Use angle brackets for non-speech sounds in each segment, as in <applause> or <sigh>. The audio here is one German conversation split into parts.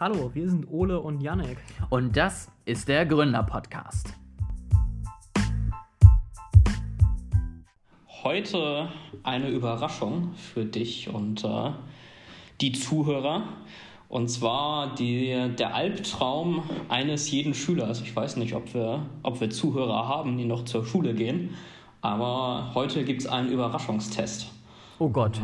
Hallo, wir sind Ole und Janek. Und das ist der Gründer-Podcast. Heute eine Überraschung für dich und äh, die Zuhörer. Und zwar die, der Albtraum eines jeden Schülers. Ich weiß nicht, ob wir, ob wir Zuhörer haben, die noch zur Schule gehen. Aber heute gibt es einen Überraschungstest. Oh Gott.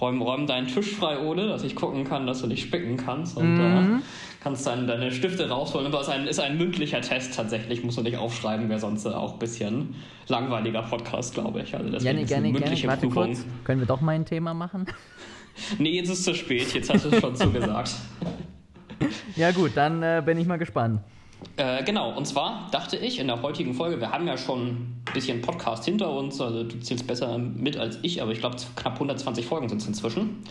Räum, räum deinen Tisch frei, Ole, dass ich gucken kann, dass du nicht spicken kannst. Und mhm. äh, kannst dann deine Stifte rausholen. Aber es ist ein, ist ein mündlicher Test tatsächlich, musst du nicht aufschreiben, wäre sonst auch ein bisschen langweiliger Podcast, glaube ich. Also deswegen Janik, Janik, mündliche Janik, warte Prüfung. kurz. Können wir doch mal ein Thema machen? <laughs> nee, jetzt ist es zu spät, jetzt hast du es schon zugesagt. <laughs> ja gut, dann äh, bin ich mal gespannt. Äh, genau, und zwar dachte ich in der heutigen Folge, wir haben ja schon bisschen Podcast hinter uns, also du zählst besser mit als ich, aber ich glaube knapp 120 Folgen sind es inzwischen.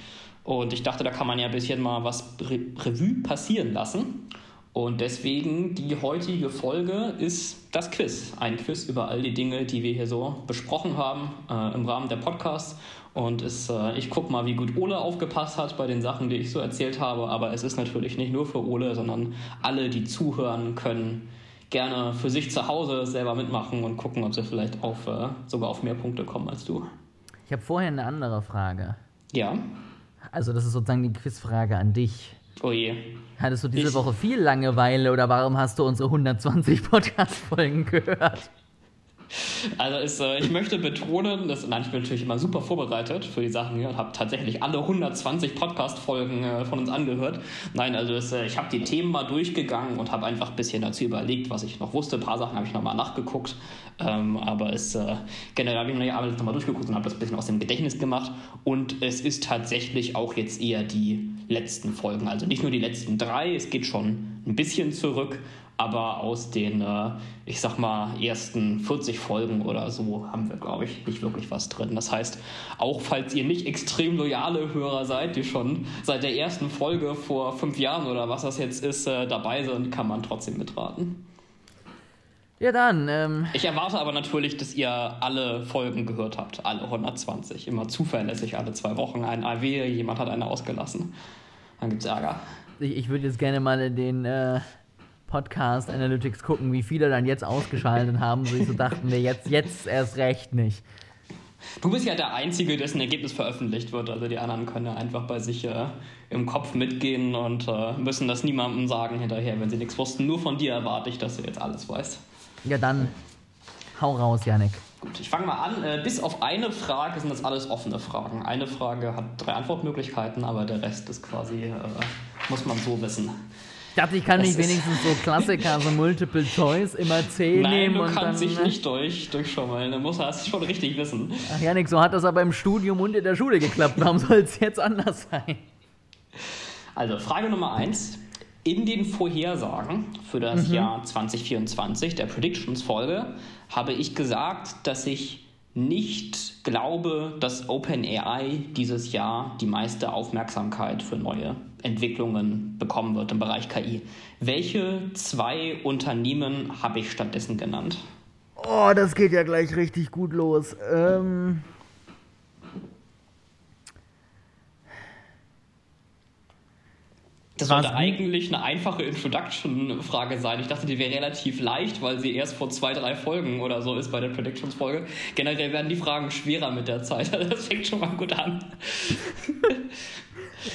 Und ich dachte, da kann man ja ein bisschen mal was Re Revue passieren lassen. Und deswegen die heutige Folge ist das Quiz. Ein Quiz über all die Dinge, die wir hier so besprochen haben äh, im Rahmen der Podcasts. Und es, äh, ich gucke mal, wie gut Ole aufgepasst hat bei den Sachen, die ich so erzählt habe. Aber es ist natürlich nicht nur für Ole, sondern alle, die zuhören, können gerne für sich zu Hause selber mitmachen und gucken, ob sie vielleicht auf, äh, sogar auf mehr Punkte kommen als du. Ich habe vorher eine andere Frage. Ja. Also, das ist sozusagen die Quizfrage an dich. Oh je. Hattest du diese ich Woche viel Langeweile oder warum hast du unsere 120 Podcast-Folgen gehört? Also ist, äh, ich möchte betonen, dass, nein, ich bin natürlich immer super vorbereitet für die Sachen hier und habe tatsächlich alle 120 Podcast-Folgen äh, von uns angehört. Nein, also ist, äh, ich habe die Themen mal durchgegangen und habe einfach ein bisschen dazu überlegt, was ich noch wusste. Ein paar Sachen habe ich nochmal nachgeguckt. Ähm, aber es, äh, generell habe ich mir alles nochmal durchgeguckt und habe das ein bisschen aus dem Gedächtnis gemacht. Und es ist tatsächlich auch jetzt eher die letzten Folgen. Also nicht nur die letzten drei, es geht schon ein bisschen zurück aber aus den, äh, ich sag mal, ersten 40 Folgen oder so haben wir, glaube ich, nicht wirklich was drin. Das heißt, auch falls ihr nicht extrem loyale Hörer seid, die schon seit der ersten Folge vor fünf Jahren oder was das jetzt ist, äh, dabei sind, kann man trotzdem mitraten. Ja, dann. Ähm ich erwarte aber natürlich, dass ihr alle Folgen gehört habt. Alle 120. Immer zuverlässig, alle zwei Wochen ein AW. Jemand hat eine ausgelassen. Dann gibt's Ärger. Ich, ich würde jetzt gerne mal in den. Äh Podcast Analytics gucken, wie viele dann jetzt ausgeschaltet haben, so ich so dachten wir jetzt, jetzt erst recht nicht. Du bist ja der Einzige, dessen Ergebnis veröffentlicht wird. Also die anderen können ja einfach bei sich äh, im Kopf mitgehen und äh, müssen das niemandem sagen hinterher, wenn sie nichts wussten. Nur von dir erwarte ich, dass du jetzt alles weißt. Ja, dann hau raus, Janik. Gut, ich fange mal an. Äh, bis auf eine Frage sind das alles offene Fragen. Eine Frage hat drei Antwortmöglichkeiten, aber der Rest ist quasi, äh, muss man so wissen. Ich dachte, ich kann nicht wenigstens so Klassiker, so Multiple Choice, immer 10 Nein, nehmen. du und kannst dann, dich nicht durch, durchschummeln. Du musst das schon richtig wissen. Ach Janik, so hat das aber im Studium und in der Schule geklappt. Warum soll es jetzt anders sein? Also, Frage Nummer 1. In den Vorhersagen für das mhm. Jahr 2024, der Predictions-Folge, habe ich gesagt, dass ich nicht glaube, dass OpenAI dieses Jahr die meiste Aufmerksamkeit für neue Entwicklungen bekommen wird im Bereich KI. Welche zwei Unternehmen habe ich stattdessen genannt? Oh, das geht ja gleich richtig gut los. Ähm Das sollte eigentlich eine einfache Introduction-Frage sein. Ich dachte, die wäre relativ leicht, weil sie erst vor zwei, drei Folgen oder so ist bei der Predictions-Folge. Generell werden die Fragen schwerer mit der Zeit. <laughs> Das fängt schon mal gut an.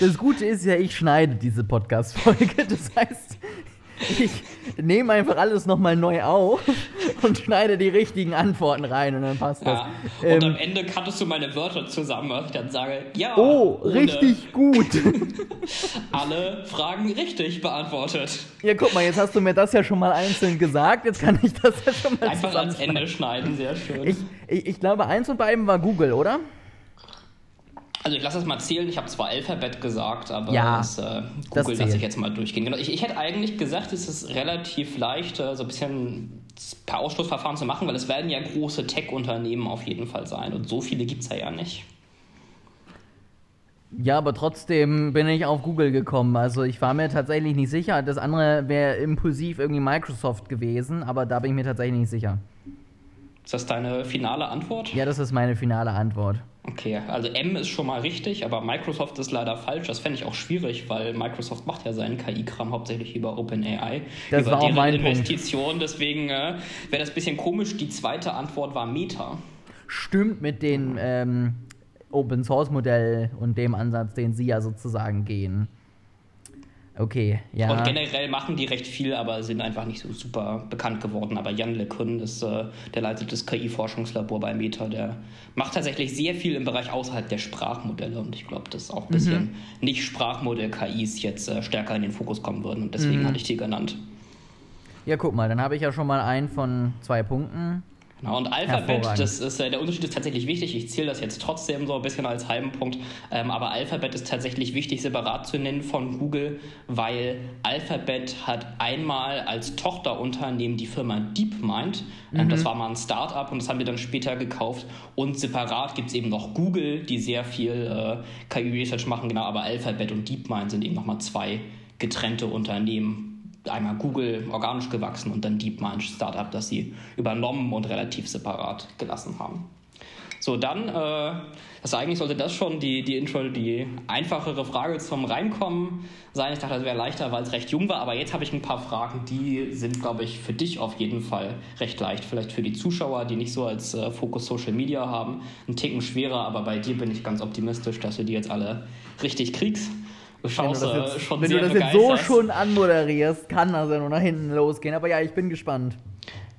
Das Gute ist ja, ich schneide diese Podcast-Folge. <laughs> Das heißt, ich nehme einfach alles nochmal neu auf und schneide die richtigen Antworten rein und dann passt das. Ja. Und ähm, am Ende kattest du meine Wörter zusammen, was ich dann sage, ja. Oh, richtig gut. <laughs> alle Fragen richtig beantwortet. Ja, guck mal, jetzt hast du mir das ja schon mal einzeln gesagt, jetzt kann ich das ja schon mal Einfach ans Ende schneiden, sehr schön. Ich, ich, ich glaube, eins von beiden war Google, oder? Also ich lasse das mal zählen. Ich habe zwar Alphabet gesagt, aber ja, das, äh, Google lasse ich jetzt mal durchgehen. Genau. Ich, ich hätte eigentlich gesagt, es ist relativ leicht, äh, so ein bisschen per Ausschlussverfahren zu machen, weil es werden ja große Tech-Unternehmen auf jeden Fall sein. Und so viele gibt es ja, ja nicht. Ja, aber trotzdem bin ich auf Google gekommen. Also ich war mir tatsächlich nicht sicher. Das andere wäre impulsiv irgendwie Microsoft gewesen, aber da bin ich mir tatsächlich nicht sicher. Ist das deine finale Antwort? Ja, das ist meine finale Antwort. Okay, also M ist schon mal richtig, aber Microsoft ist leider falsch. Das fände ich auch schwierig, weil Microsoft macht ja seinen KI-Kram hauptsächlich über OpenAI. Das über war auch deren mein Investition. Punkt. Deswegen äh, wäre das ein bisschen komisch. Die zweite Antwort war Meta. Stimmt mit dem ähm, Open Source Modell und dem Ansatz, den sie ja sozusagen gehen. Okay, ja. Und generell machen die recht viel, aber sind einfach nicht so super bekannt geworden. Aber Jan LeCun ist, äh, der leitet das KI-Forschungslabor bei Meta, der macht tatsächlich sehr viel im Bereich außerhalb der Sprachmodelle. Und ich glaube, dass auch ein bisschen mhm. Nicht-Sprachmodell-KIs jetzt äh, stärker in den Fokus kommen würden. Und deswegen mhm. hatte ich die genannt. Ja, guck mal, dann habe ich ja schon mal einen von zwei Punkten. Genau, und Alphabet, das ist, äh, der Unterschied ist tatsächlich wichtig. Ich zähle das jetzt trotzdem so ein bisschen als halben Punkt. Ähm, aber Alphabet ist tatsächlich wichtig, separat zu nennen von Google, weil Alphabet hat einmal als Tochterunternehmen die Firma DeepMind. Ähm, mhm. Das war mal ein Startup und das haben wir dann später gekauft. Und separat gibt es eben noch Google, die sehr viel äh, KI-Research machen, genau. Aber Alphabet und DeepMind sind eben nochmal zwei getrennte Unternehmen einmal Google organisch gewachsen und dann DeepMind Startup, das sie übernommen und relativ separat gelassen haben. So, dann, äh, also eigentlich sollte das schon die, die Intro, die einfachere Frage zum Reinkommen sein. Ich dachte, das wäre leichter, weil es recht jung war, aber jetzt habe ich ein paar Fragen, die sind, glaube ich, für dich auf jeden Fall recht leicht. Vielleicht für die Zuschauer, die nicht so als äh, Fokus Social Media haben, ein Ticken schwerer, aber bei dir bin ich ganz optimistisch, dass du die jetzt alle richtig kriegst. Schaust wenn du das jetzt, schon wenn du das jetzt so schon anmoderierst, kann das ja nur nach hinten losgehen. Aber ja, ich bin gespannt.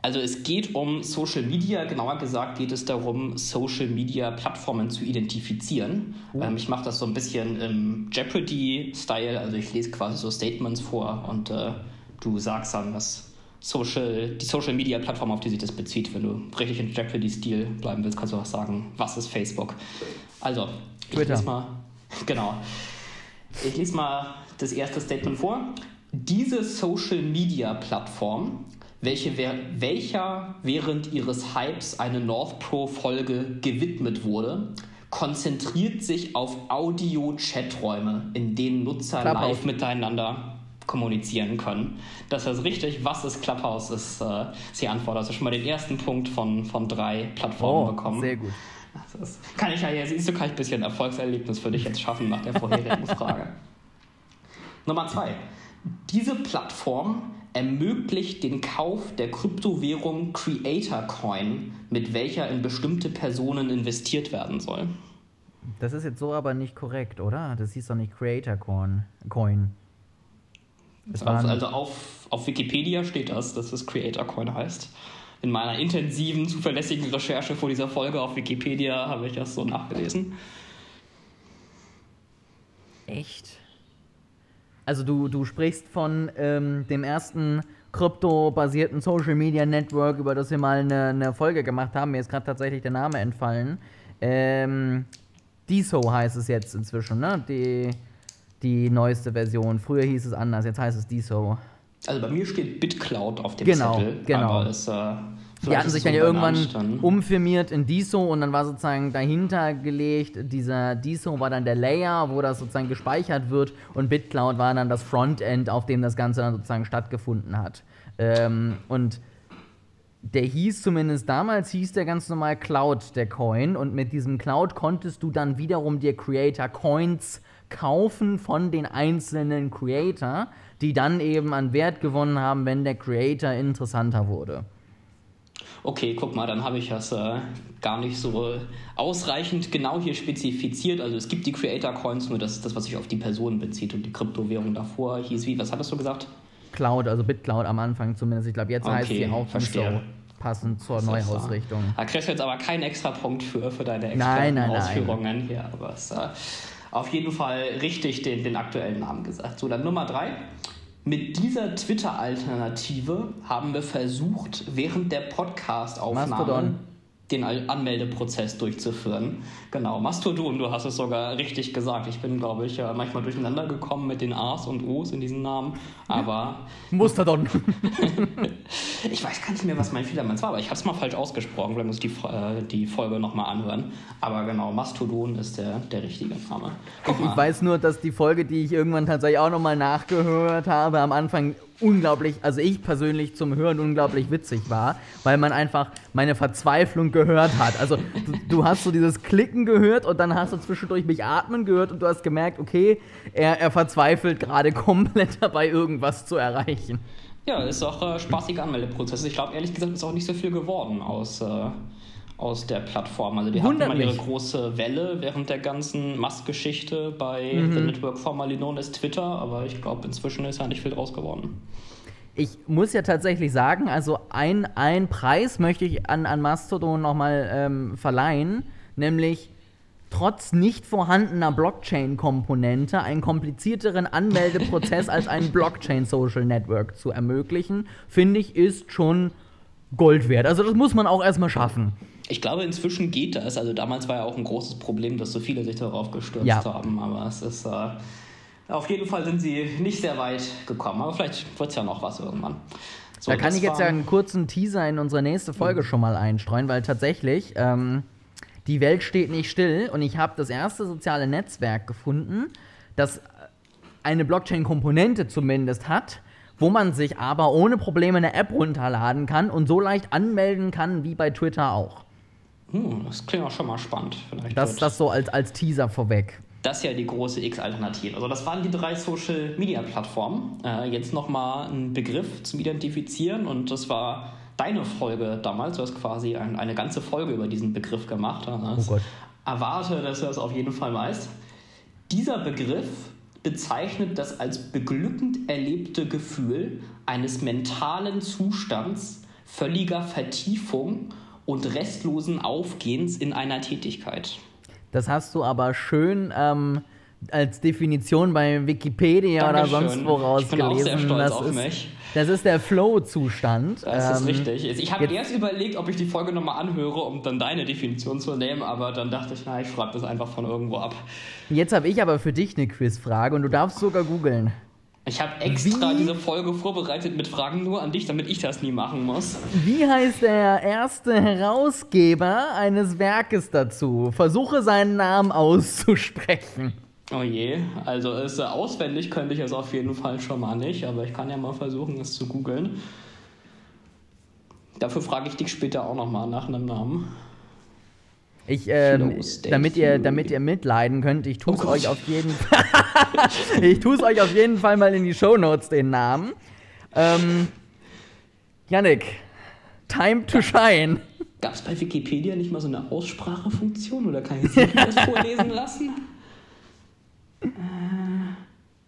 Also es geht um Social Media, genauer gesagt geht es darum, Social Media Plattformen zu identifizieren. Uh. Ähm, ich mache das so ein bisschen im Jeopardy-Style, also ich lese quasi so Statements vor und äh, du sagst dann, was Social, die Social Media Plattform, auf die sich das bezieht. Wenn du richtig in Jeopardy-Stil bleiben willst, kannst du auch sagen, was ist Facebook? Also, ich Twitter. mal. <laughs> Genau. Ich lese mal das erste Statement vor. Diese Social-Media-Plattform, welche, welcher während ihres Hypes eine North Pro-Folge gewidmet wurde, konzentriert sich auf Audio-Chaträume, in denen Nutzer Clubhouse. live miteinander kommunizieren können. Das ist richtig. Was ist Clubhouse? Ist, äh, die Antwort. Also schon mal den ersten Punkt von, von drei Plattformen oh, bekommen. Sehr gut. Das kann ich ja jetzt, siehst du, kann ich ein bisschen Erfolgserlebnis für dich jetzt schaffen nach der vorherigen <laughs> Frage. Nummer zwei. Diese Plattform ermöglicht den Kauf der Kryptowährung Creator Coin, mit welcher in bestimmte Personen investiert werden soll. Das ist jetzt so aber nicht korrekt, oder? Das hieß doch nicht Creator Coin. Coin. Also, also auf, auf Wikipedia steht das, dass es Creator Coin heißt in meiner intensiven, zuverlässigen Recherche vor dieser Folge auf Wikipedia habe ich das so nachgelesen. Echt? Also du, du sprichst von ähm, dem ersten krypto-basierten Social Media Network, über das wir mal eine, eine Folge gemacht haben. Mir ist gerade tatsächlich der Name entfallen. Ähm, DISO heißt es jetzt inzwischen, ne? Die, die neueste Version. Früher hieß es anders, jetzt heißt es DISO. Also bei mir steht BitCloud auf dem genau, Zettel. Genau, aber es, äh, die hatten sich dann ja irgendwann umfirmiert in DISO und dann war sozusagen dahinter gelegt, dieser DISO war dann der Layer, wo das sozusagen gespeichert wird und BitCloud war dann das Frontend, auf dem das Ganze dann sozusagen stattgefunden hat. Ähm, und der hieß zumindest damals, hieß der ganz normal Cloud, der Coin. Und mit diesem Cloud konntest du dann wiederum dir Creator Coins kaufen von den einzelnen Creator die dann eben an Wert gewonnen haben, wenn der Creator interessanter wurde. Okay, guck mal, dann habe ich das äh, gar nicht so ausreichend genau hier spezifiziert. Also es gibt die Creator Coins, nur das ist das, was sich auf die Personen bezieht und die Kryptowährung davor hieß wie, was hattest du gesagt? Cloud, also BitCloud am Anfang zumindest. Ich glaube, jetzt okay, heißt sie auch verstehe. so passend zur das Neuausrichtung. Da kriegst du jetzt aber keinen extra Punkt für, für deine nein, nein, Ausführungen hier, aber es äh, auf jeden Fall richtig den, den aktuellen Namen gesagt. So, dann Nummer drei. Mit dieser Twitter-Alternative haben wir versucht, während der Podcast-Aufnahme den Anmeldeprozess durchzuführen. Genau, Mastodon, du hast es sogar richtig gesagt. Ich bin, glaube ich, manchmal durcheinander gekommen mit den A's und O's in diesen Namen, aber... Musterdon. <laughs> ich weiß gar nicht mehr, was mein Fehler war, aber ich habe es mal falsch ausgesprochen. Vielleicht muss ich die, äh, die Folge nochmal anhören. Aber genau, Mastodon ist der, der richtige Name. Ich, ich weiß nur, dass die Folge, die ich irgendwann tatsächlich auch nochmal nachgehört habe, am Anfang unglaublich, also ich persönlich zum Hören unglaublich witzig war, weil man einfach meine Verzweiflung gehört hat. Also du, du hast so dieses Klicken gehört und dann hast du zwischendurch mich atmen gehört und du hast gemerkt, okay, er, er verzweifelt gerade <laughs> komplett dabei, irgendwas zu erreichen. Ja, ist auch äh, spaßiger Anmeldeprozess. Ich glaube, ehrlich gesagt, ist auch nicht so viel geworden aus, äh, aus der Plattform. Also die hatten mal ihre große Welle während der ganzen Mastgeschichte bei mhm. The Network formerly known as Twitter, aber ich glaube, inzwischen ist ja nicht viel draus geworden. Ich muss ja tatsächlich sagen, also ein, ein Preis möchte ich an, an Mastodon nochmal ähm, verleihen, nämlich trotz nicht vorhandener Blockchain-Komponente einen komplizierteren Anmeldeprozess als ein Blockchain-Social Network zu ermöglichen, finde ich, ist schon Gold wert. Also das muss man auch erstmal schaffen. Ich glaube, inzwischen geht das. Also damals war ja auch ein großes Problem, dass so viele sich darauf gestürzt ja. haben. Aber es ist. Äh, auf jeden Fall sind sie nicht sehr weit gekommen. Aber vielleicht wird es ja noch was irgendwann. So, da kann ich jetzt ja einen kurzen Teaser in unsere nächste Folge mhm. schon mal einstreuen, weil tatsächlich. Ähm, die Welt steht nicht still und ich habe das erste soziale Netzwerk gefunden, das eine Blockchain-Komponente zumindest hat, wo man sich aber ohne Probleme eine App runterladen kann und so leicht anmelden kann wie bei Twitter auch. Hm, das klingt auch schon mal spannend. Vielleicht das, das so als, als Teaser vorweg. Das ist ja die große X-Alternative. Also das waren die drei Social-Media-Plattformen. Äh, jetzt nochmal ein Begriff zum Identifizieren und das war deine Folge damals. Du hast quasi ein, eine ganze Folge über diesen Begriff gemacht. Also oh Gott. Erwarte, dass du das auf jeden Fall weißt. Dieser Begriff bezeichnet das als beglückend erlebte Gefühl eines mentalen Zustands völliger Vertiefung und restlosen Aufgehens in einer Tätigkeit. Das hast du aber schön ähm, als Definition bei Wikipedia Dankeschön. oder sonst wo rausgelesen. Ich bin auch sehr stolz das auf ist, mich. Das ist der Flow-Zustand. Das ähm, ist richtig. Ich habe erst überlegt, ob ich die Folge nochmal anhöre, um dann deine Definition zu nehmen, aber dann dachte ich, na, ich schreibe das einfach von irgendwo ab. Jetzt habe ich aber für dich eine Quizfrage und du darfst sogar googeln. Ich habe extra Wie? diese Folge vorbereitet mit Fragen nur an dich, damit ich das nie machen muss. Wie heißt der erste Herausgeber eines Werkes dazu? Versuche seinen Namen auszusprechen. Oh je, also ist, äh, auswendig könnte ich es auf jeden Fall schon mal nicht, aber ich kann ja mal versuchen, es zu googeln. Dafür frage ich dich später auch nochmal nach einem Namen. Ich, ähm, damit ihr, damit ihr mitleiden könnt, ich tue es oh euch auf jeden Fall. <laughs> ich tue es euch auf jeden Fall mal in die Show Notes den Namen. Ähm, Yannick, Time to Shine. Gab es bei Wikipedia nicht mal so eine Aussprachefunktion oder kann ich das <laughs> vorlesen lassen?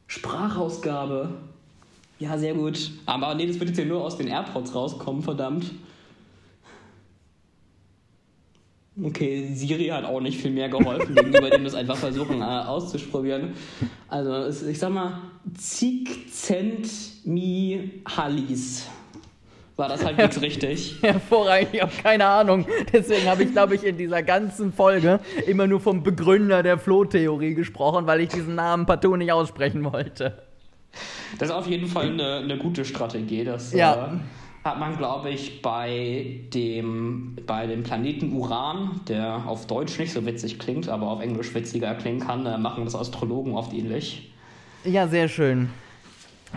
Sprachausgabe. Ja, sehr gut. Aber nee, das wird jetzt ja nur aus den AirPods rauskommen, verdammt. Okay, Siri hat auch nicht viel mehr geholfen, <laughs> gegenüber dem das einfach versuchen äh, auszuprobieren. Also, ich sag mal, zig Cent mi Hallis war das halbwegs richtig. <laughs> Hervorragend, ich habe keine Ahnung. Deswegen habe ich, glaube ich, in dieser ganzen Folge immer nur vom Begründer der Flohtheorie gesprochen, weil ich diesen Namen partout nicht aussprechen wollte. Das ist auf jeden Fall eine, eine gute Strategie. Das ja. äh, hat man, glaube ich, bei dem, bei dem Planeten Uran, der auf Deutsch nicht so witzig klingt, aber auf Englisch witziger klingen kann, äh, machen das Astrologen oft ähnlich. Ja, sehr schön.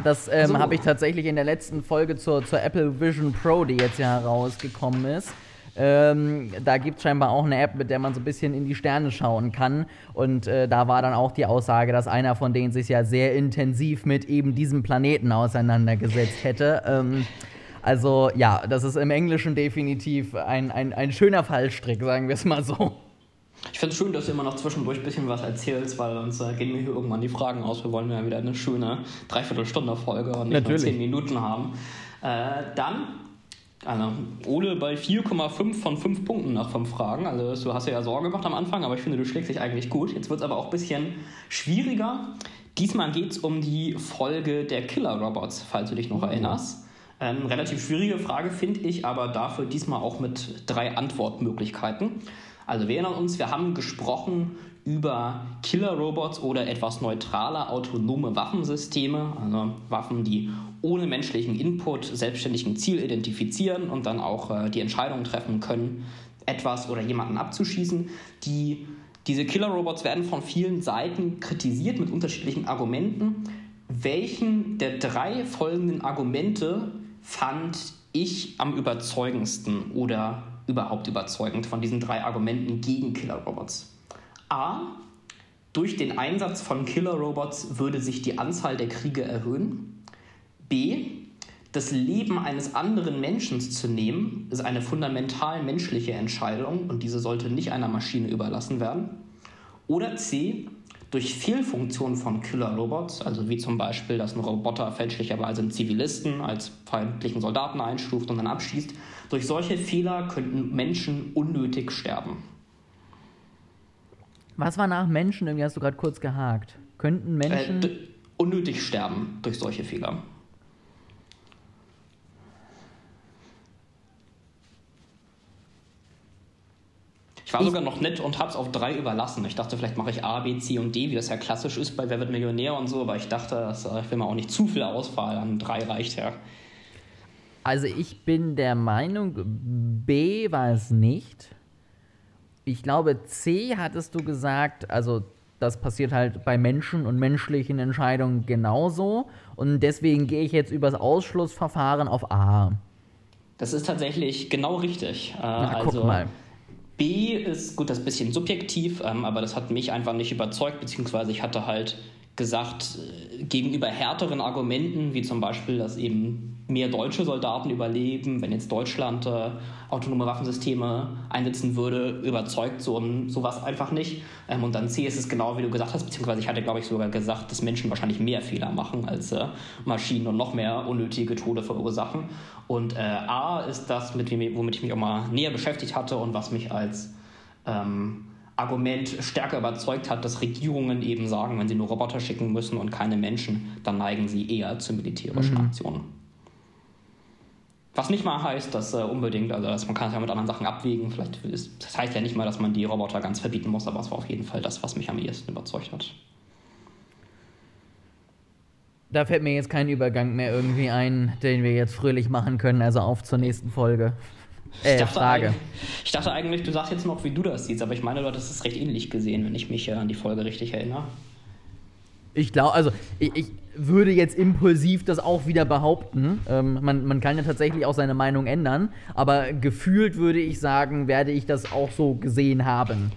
Das ähm, so. habe ich tatsächlich in der letzten Folge zur, zur Apple Vision Pro, die jetzt ja herausgekommen ist. Ähm, da gibt es scheinbar auch eine App, mit der man so ein bisschen in die Sterne schauen kann. Und äh, da war dann auch die Aussage, dass einer von denen sich ja sehr intensiv mit eben diesem Planeten auseinandergesetzt hätte. Ähm, also ja, das ist im Englischen definitiv ein, ein, ein schöner Fallstrick, sagen wir es mal so. Ich finde es schön, dass du immer noch zwischendurch ein bisschen was erzählst, weil uns äh, gehen mir hier irgendwann die Fragen aus. Wir wollen ja wieder eine schöne Dreiviertelstunde-Folge und nicht Natürlich. nur 10 Minuten haben. Äh, dann, also Ole bei 4,5 von 5 Punkten nach 5 Fragen. Also du hast ja Sorge gemacht am Anfang, aber ich finde, du schlägst dich eigentlich gut. Jetzt wird es aber auch ein bisschen schwieriger. Diesmal geht es um die Folge der Killer-Robots, falls du dich noch mhm. erinnerst. Ähm, relativ schwierige Frage, finde ich, aber dafür diesmal auch mit drei Antwortmöglichkeiten. Also wir erinnern uns, wir haben gesprochen über Killer-Robots oder etwas neutraler autonome Waffensysteme, also Waffen, die ohne menschlichen Input selbstständig ein Ziel identifizieren und dann auch äh, die Entscheidung treffen können, etwas oder jemanden abzuschießen. Die, diese Killer-Robots werden von vielen Seiten kritisiert mit unterschiedlichen Argumenten. welchen der drei folgenden Argumente fand ich am überzeugendsten oder überhaupt überzeugend von diesen drei Argumenten gegen Killer-Robots? A. Durch den Einsatz von Killer-Robots würde sich die Anzahl der Kriege erhöhen. B. Das Leben eines anderen Menschen zu nehmen, ist eine fundamental menschliche Entscheidung und diese sollte nicht einer Maschine überlassen werden. Oder C durch Fehlfunktionen von Killer-Robots, also wie zum Beispiel, dass ein Roboter fälschlicherweise einen Zivilisten als feindlichen Soldaten einstuft und dann abschießt, durch solche Fehler könnten Menschen unnötig sterben. Was war nach Menschen? Irgendwie hast du gerade kurz gehakt. Könnten Menschen. Äh, unnötig sterben durch solche Fehler. Ich war sogar noch nett und hab's auf drei überlassen. Ich dachte, vielleicht mache ich A, B, C und D, wie das ja klassisch ist bei Wer wird Millionär und so, aber ich dachte, das, äh, ich will mal auch nicht zu viel Auswahl an drei reicht ja. Also ich bin der Meinung, B war es nicht. Ich glaube, C hattest du gesagt, also das passiert halt bei Menschen und menschlichen Entscheidungen genauso. Und deswegen gehe ich jetzt übers Ausschlussverfahren auf A. Das ist tatsächlich genau richtig. Äh, Na, also, guck mal. B ist, gut, das ist ein bisschen subjektiv, ähm, aber das hat mich einfach nicht überzeugt, beziehungsweise ich hatte halt gesagt, äh, gegenüber härteren Argumenten, wie zum Beispiel, dass eben mehr deutsche Soldaten überleben, wenn jetzt Deutschland äh, autonome Waffensysteme einsetzen würde, überzeugt so ein, sowas einfach nicht. Ähm, und dann C ist es genau, wie du gesagt hast, beziehungsweise ich hatte, glaube ich, sogar gesagt, dass Menschen wahrscheinlich mehr Fehler machen als äh, Maschinen und noch mehr unnötige Tode verursachen. Und äh, A ist das, mit womit ich mich auch mal näher beschäftigt hatte und was mich als ähm, Argument stärker überzeugt hat, dass Regierungen eben sagen, wenn sie nur Roboter schicken müssen und keine Menschen, dann neigen sie eher zu militärischen mhm. Aktionen. Was nicht mal heißt, dass äh, unbedingt, also dass man kann es ja mit anderen Sachen abwägen. Vielleicht ist, das heißt ja nicht mal, dass man die Roboter ganz verbieten muss, aber es war auf jeden Fall das, was mich am ehesten überzeugt hat. Da fällt mir jetzt kein Übergang mehr irgendwie ein, den wir jetzt fröhlich machen können, also auf zur nächsten Folge. Äh, ich, dachte Frage. ich dachte eigentlich, du sagst jetzt noch, wie du das siehst, aber ich meine, du hattest es recht ähnlich gesehen, wenn ich mich äh, an die Folge richtig erinnere. Ich glaube, also ich, ich, würde jetzt impulsiv das auch wieder behaupten. Ähm, man, man kann ja tatsächlich auch seine Meinung ändern, aber gefühlt würde ich sagen, werde ich das auch so gesehen haben.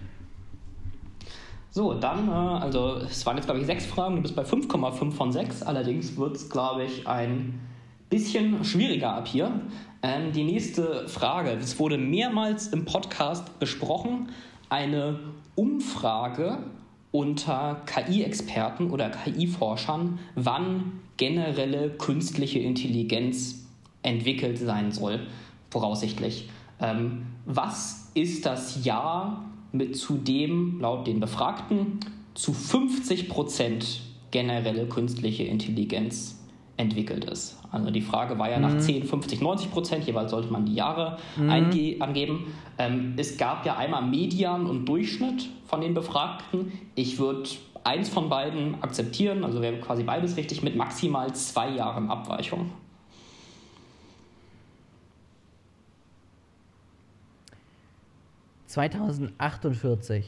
So, dann, äh, also es waren jetzt, glaube ich, sechs Fragen, du bist bei 5,5 von 6. Allerdings wird es, glaube ich, ein bisschen schwieriger ab hier. Ähm, die nächste Frage, es wurde mehrmals im Podcast besprochen, eine Umfrage unter KI-Experten oder KI-Forschern, wann generelle künstliche Intelligenz entwickelt sein soll, voraussichtlich. Ähm, was ist das Jahr, mit zu dem laut den Befragten zu 50 Prozent generelle künstliche Intelligenz entwickelt ist. Also die Frage war ja nach 10, 50, 90 Prozent, jeweils sollte man die Jahre mhm. angeben. Ähm, es gab ja einmal Median und Durchschnitt von den Befragten. Ich würde eins von beiden akzeptieren, also wäre quasi beides richtig, mit maximal zwei Jahren Abweichung. ...2048.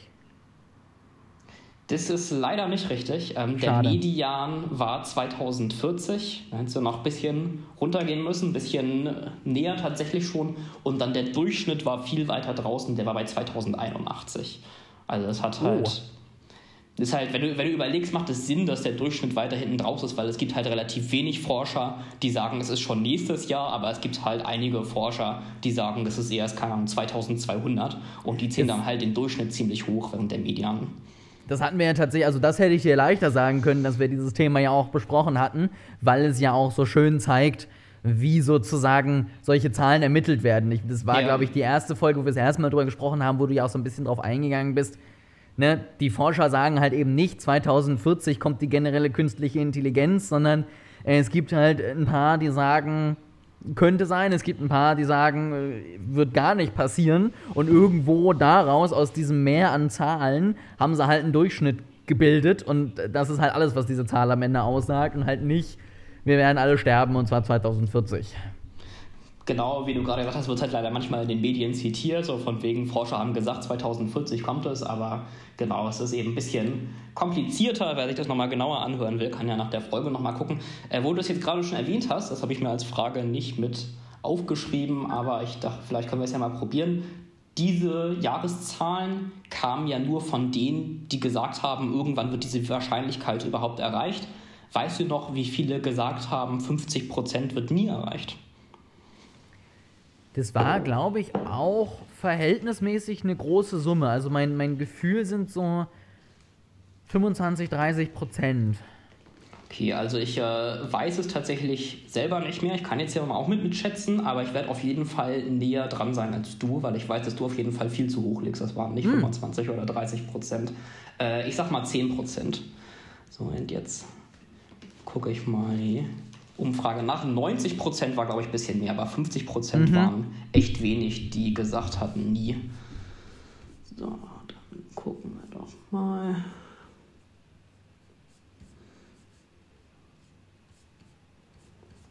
Das ist leider nicht richtig. Ähm, der Median war 2040. Da hättest du noch ein bisschen runtergehen müssen, ein bisschen äh, näher tatsächlich schon. Und dann der Durchschnitt war viel weiter draußen, der war bei 2081. Also das hat halt. Oh. Das ist halt, wenn du, wenn du überlegst, macht es Sinn, dass der Durchschnitt weiter hinten drauf ist, weil es gibt halt relativ wenig Forscher, die sagen, es ist schon nächstes Jahr, aber es gibt halt einige Forscher, die sagen, es ist erst, keine Ahnung, 2200 und die ziehen dann halt den Durchschnitt ziemlich hoch, während der Median das hatten wir ja tatsächlich, also das hätte ich dir leichter sagen können, dass wir dieses Thema ja auch besprochen hatten, weil es ja auch so schön zeigt, wie sozusagen solche Zahlen ermittelt werden. Ich, das war, ja. glaube ich, die erste Folge, wo wir das erste Mal drüber gesprochen haben, wo du ja auch so ein bisschen drauf eingegangen bist. Ne? Die Forscher sagen halt eben nicht, 2040 kommt die generelle künstliche Intelligenz, sondern äh, es gibt halt ein paar, die sagen, könnte sein. Es gibt ein paar, die sagen, äh, wird gar nicht passieren. Und irgendwo daraus, aus diesem Meer an Zahlen, haben sie halt einen Durchschnitt gebildet. Und das ist halt alles, was diese Zahl am Ende aussagt. Und halt nicht, wir werden alle sterben und zwar 2040. genau wie du gerade gesagt hast, wird halt leider manchmal in den Medien zitiert, so von wegen Forscher haben gesagt, 2040 kommt es, aber genau, es ist eben ein bisschen komplizierter. Wer sich das nochmal genauer anhören will, kann ja nach der Folge nochmal gucken. Äh, wo du es jetzt gerade schon erwähnt hast, das habe ich mir als Frage nicht mit aufgeschrieben, aber ich dachte, vielleicht können wir es ja mal probieren. Diese Jahreszahlen kamen ja nur von denen, die gesagt haben, irgendwann wird diese Wahrscheinlichkeit überhaupt erreicht. Weißt du noch, wie viele gesagt haben, 50 Prozent wird nie erreicht? Das war, glaube ich, auch verhältnismäßig eine große Summe. Also mein, mein Gefühl sind so 25, 30 Prozent. Okay, also ich äh, weiß es tatsächlich selber nicht mehr. Ich kann jetzt ja mal auch mit mitschätzen, aber ich werde auf jeden Fall näher dran sein als du, weil ich weiß, dass du auf jeden Fall viel zu hoch liegst. Das waren nicht hm. 25 oder 30 Prozent. Äh, ich sag mal 10 Prozent. So, und jetzt gucke ich mal Umfrage nach. 90 Prozent war, glaube ich, ein bisschen mehr, aber 50 Prozent mhm. waren echt wenig, die gesagt hatten, nie. So, dann gucken wir doch mal.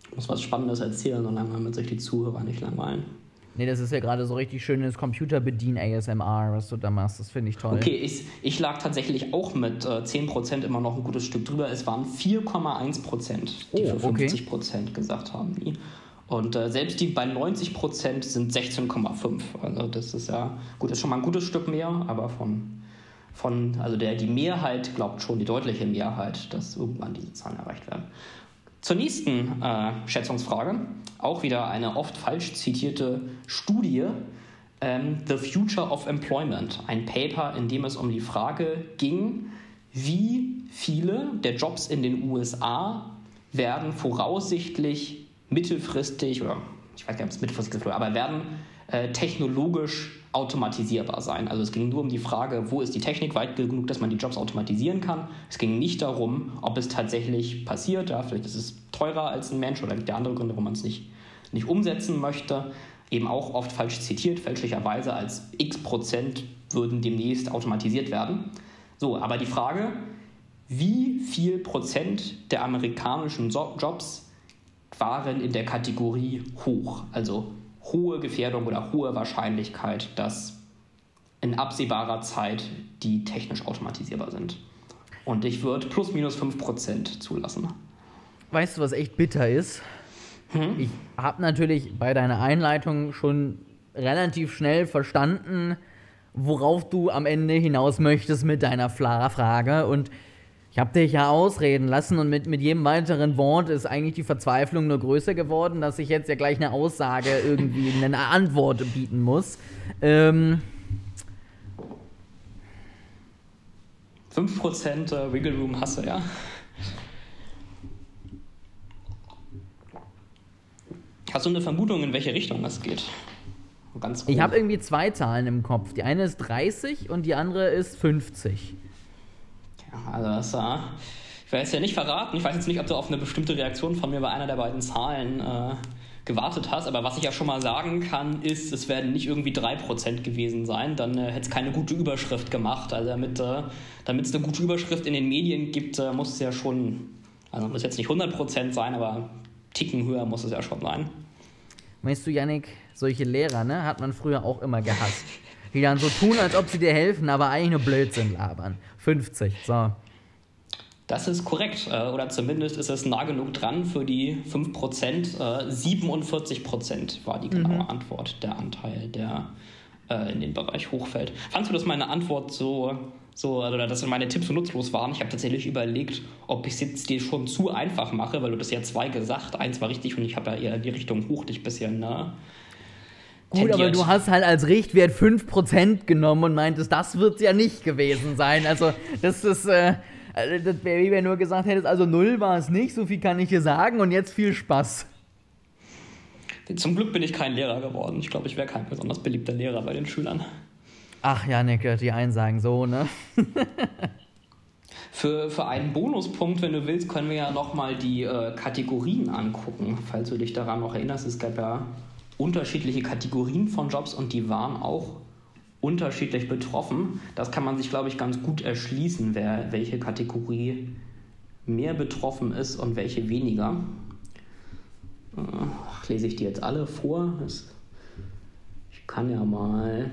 Ich muss was Spannendes erzählen, solange damit sich die Zuhörer nicht langweilen. Nee, das ist ja gerade so richtig schönes Computerbedien-ASMR, was du da machst. Das finde ich toll. Okay, ich, ich lag tatsächlich auch mit äh, 10% immer noch ein gutes Stück drüber. Es waren 4,1%, die oh, für 50% okay. gesagt haben. Und äh, selbst die bei 90% sind 16,5. Also das ist ja, gut, das ist schon mal ein gutes Stück mehr, aber von, von also der, die Mehrheit glaubt schon, die deutliche Mehrheit, dass irgendwann diese Zahlen erreicht werden. Zur nächsten äh, Schätzungsfrage, auch wieder eine oft falsch zitierte Studie, ähm, The Future of Employment, ein Paper, in dem es um die Frage ging, wie viele der Jobs in den USA werden voraussichtlich mittelfristig, oder ich weiß gar nicht, ob es mittelfristig ist, aber werden äh, technologisch automatisierbar sein. Also es ging nur um die Frage, wo ist die Technik weit genug, dass man die Jobs automatisieren kann. Es ging nicht darum, ob es tatsächlich passiert. Ja, vielleicht ist es teurer als ein Mensch oder gibt ja andere Gründe, warum man es nicht, nicht umsetzen möchte. Eben auch oft falsch zitiert, fälschlicherweise als x Prozent würden demnächst automatisiert werden. So, aber die Frage, wie viel Prozent der amerikanischen Jobs waren in der Kategorie hoch? Also hohe Gefährdung oder hohe Wahrscheinlichkeit, dass in absehbarer Zeit die technisch automatisierbar sind. Und ich würde plus minus 5% zulassen. Weißt du, was echt bitter ist? Hm? Ich habe natürlich bei deiner Einleitung schon relativ schnell verstanden, worauf du am Ende hinaus möchtest mit deiner Frage. Und ich habe dich ja ausreden lassen und mit, mit jedem weiteren Wort ist eigentlich die Verzweiflung nur größer geworden, dass ich jetzt ja gleich eine Aussage <laughs> irgendwie eine Antwort bieten muss. Ähm 5% äh, Wiggle Room hasse, ja? Hast du eine Vermutung, in welche Richtung das geht? Ganz ich habe irgendwie zwei Zahlen im Kopf. Die eine ist 30 und die andere ist 50. Also das, äh, ich werde es ja nicht verraten. Ich weiß jetzt nicht, ob du auf eine bestimmte Reaktion von mir bei einer der beiden Zahlen äh, gewartet hast, aber was ich ja schon mal sagen kann, ist, es werden nicht irgendwie 3% gewesen sein, dann äh, hätte es keine gute Überschrift gemacht. Also damit äh, es eine gute Überschrift in den Medien gibt, äh, muss es ja schon, also muss jetzt nicht 100% sein, aber Ticken höher muss es ja schon sein. Meinst du, Yannick, solche Lehrer, ne, hat man früher auch immer gehasst die dann so tun, als ob sie dir helfen, aber eigentlich nur Blödsinn labern. 50, so. Das ist korrekt, äh, oder zumindest ist es nah genug dran für die 5%. 47% war die genaue mhm. Antwort, der Anteil, der äh, in den Bereich hochfällt. Fandest du, dass meine Antwort so, so oder dass meine Tipps so nutzlos waren? Ich habe tatsächlich überlegt, ob ich es jetzt dir schon zu einfach mache, weil du das ja zwei gesagt, eins war richtig und ich habe ja eher in die Richtung hoch dich bisschen ne, Gut, aber du hast halt als Richtwert 5% genommen und meintest, das wird es ja nicht gewesen sein. Also, das ist, äh, also, das wäre, wie wenn du nur gesagt hättest, also 0 war es nicht, so viel kann ich dir sagen und jetzt viel Spaß. Zum Glück bin ich kein Lehrer geworden. Ich glaube, ich wäre kein besonders beliebter Lehrer bei den Schülern. Ach, Janik, die einen sagen so, ne? <laughs> Für, für einen Bonuspunkt, wenn du willst, können wir ja nochmal die äh, Kategorien angucken, falls du dich daran noch erinnerst. Es gab ja unterschiedliche Kategorien von Jobs und die waren auch unterschiedlich betroffen. Das kann man sich, glaube ich, ganz gut erschließen, wer welche Kategorie mehr betroffen ist und welche weniger. Ach, lese ich die jetzt alle vor? Ich kann ja mal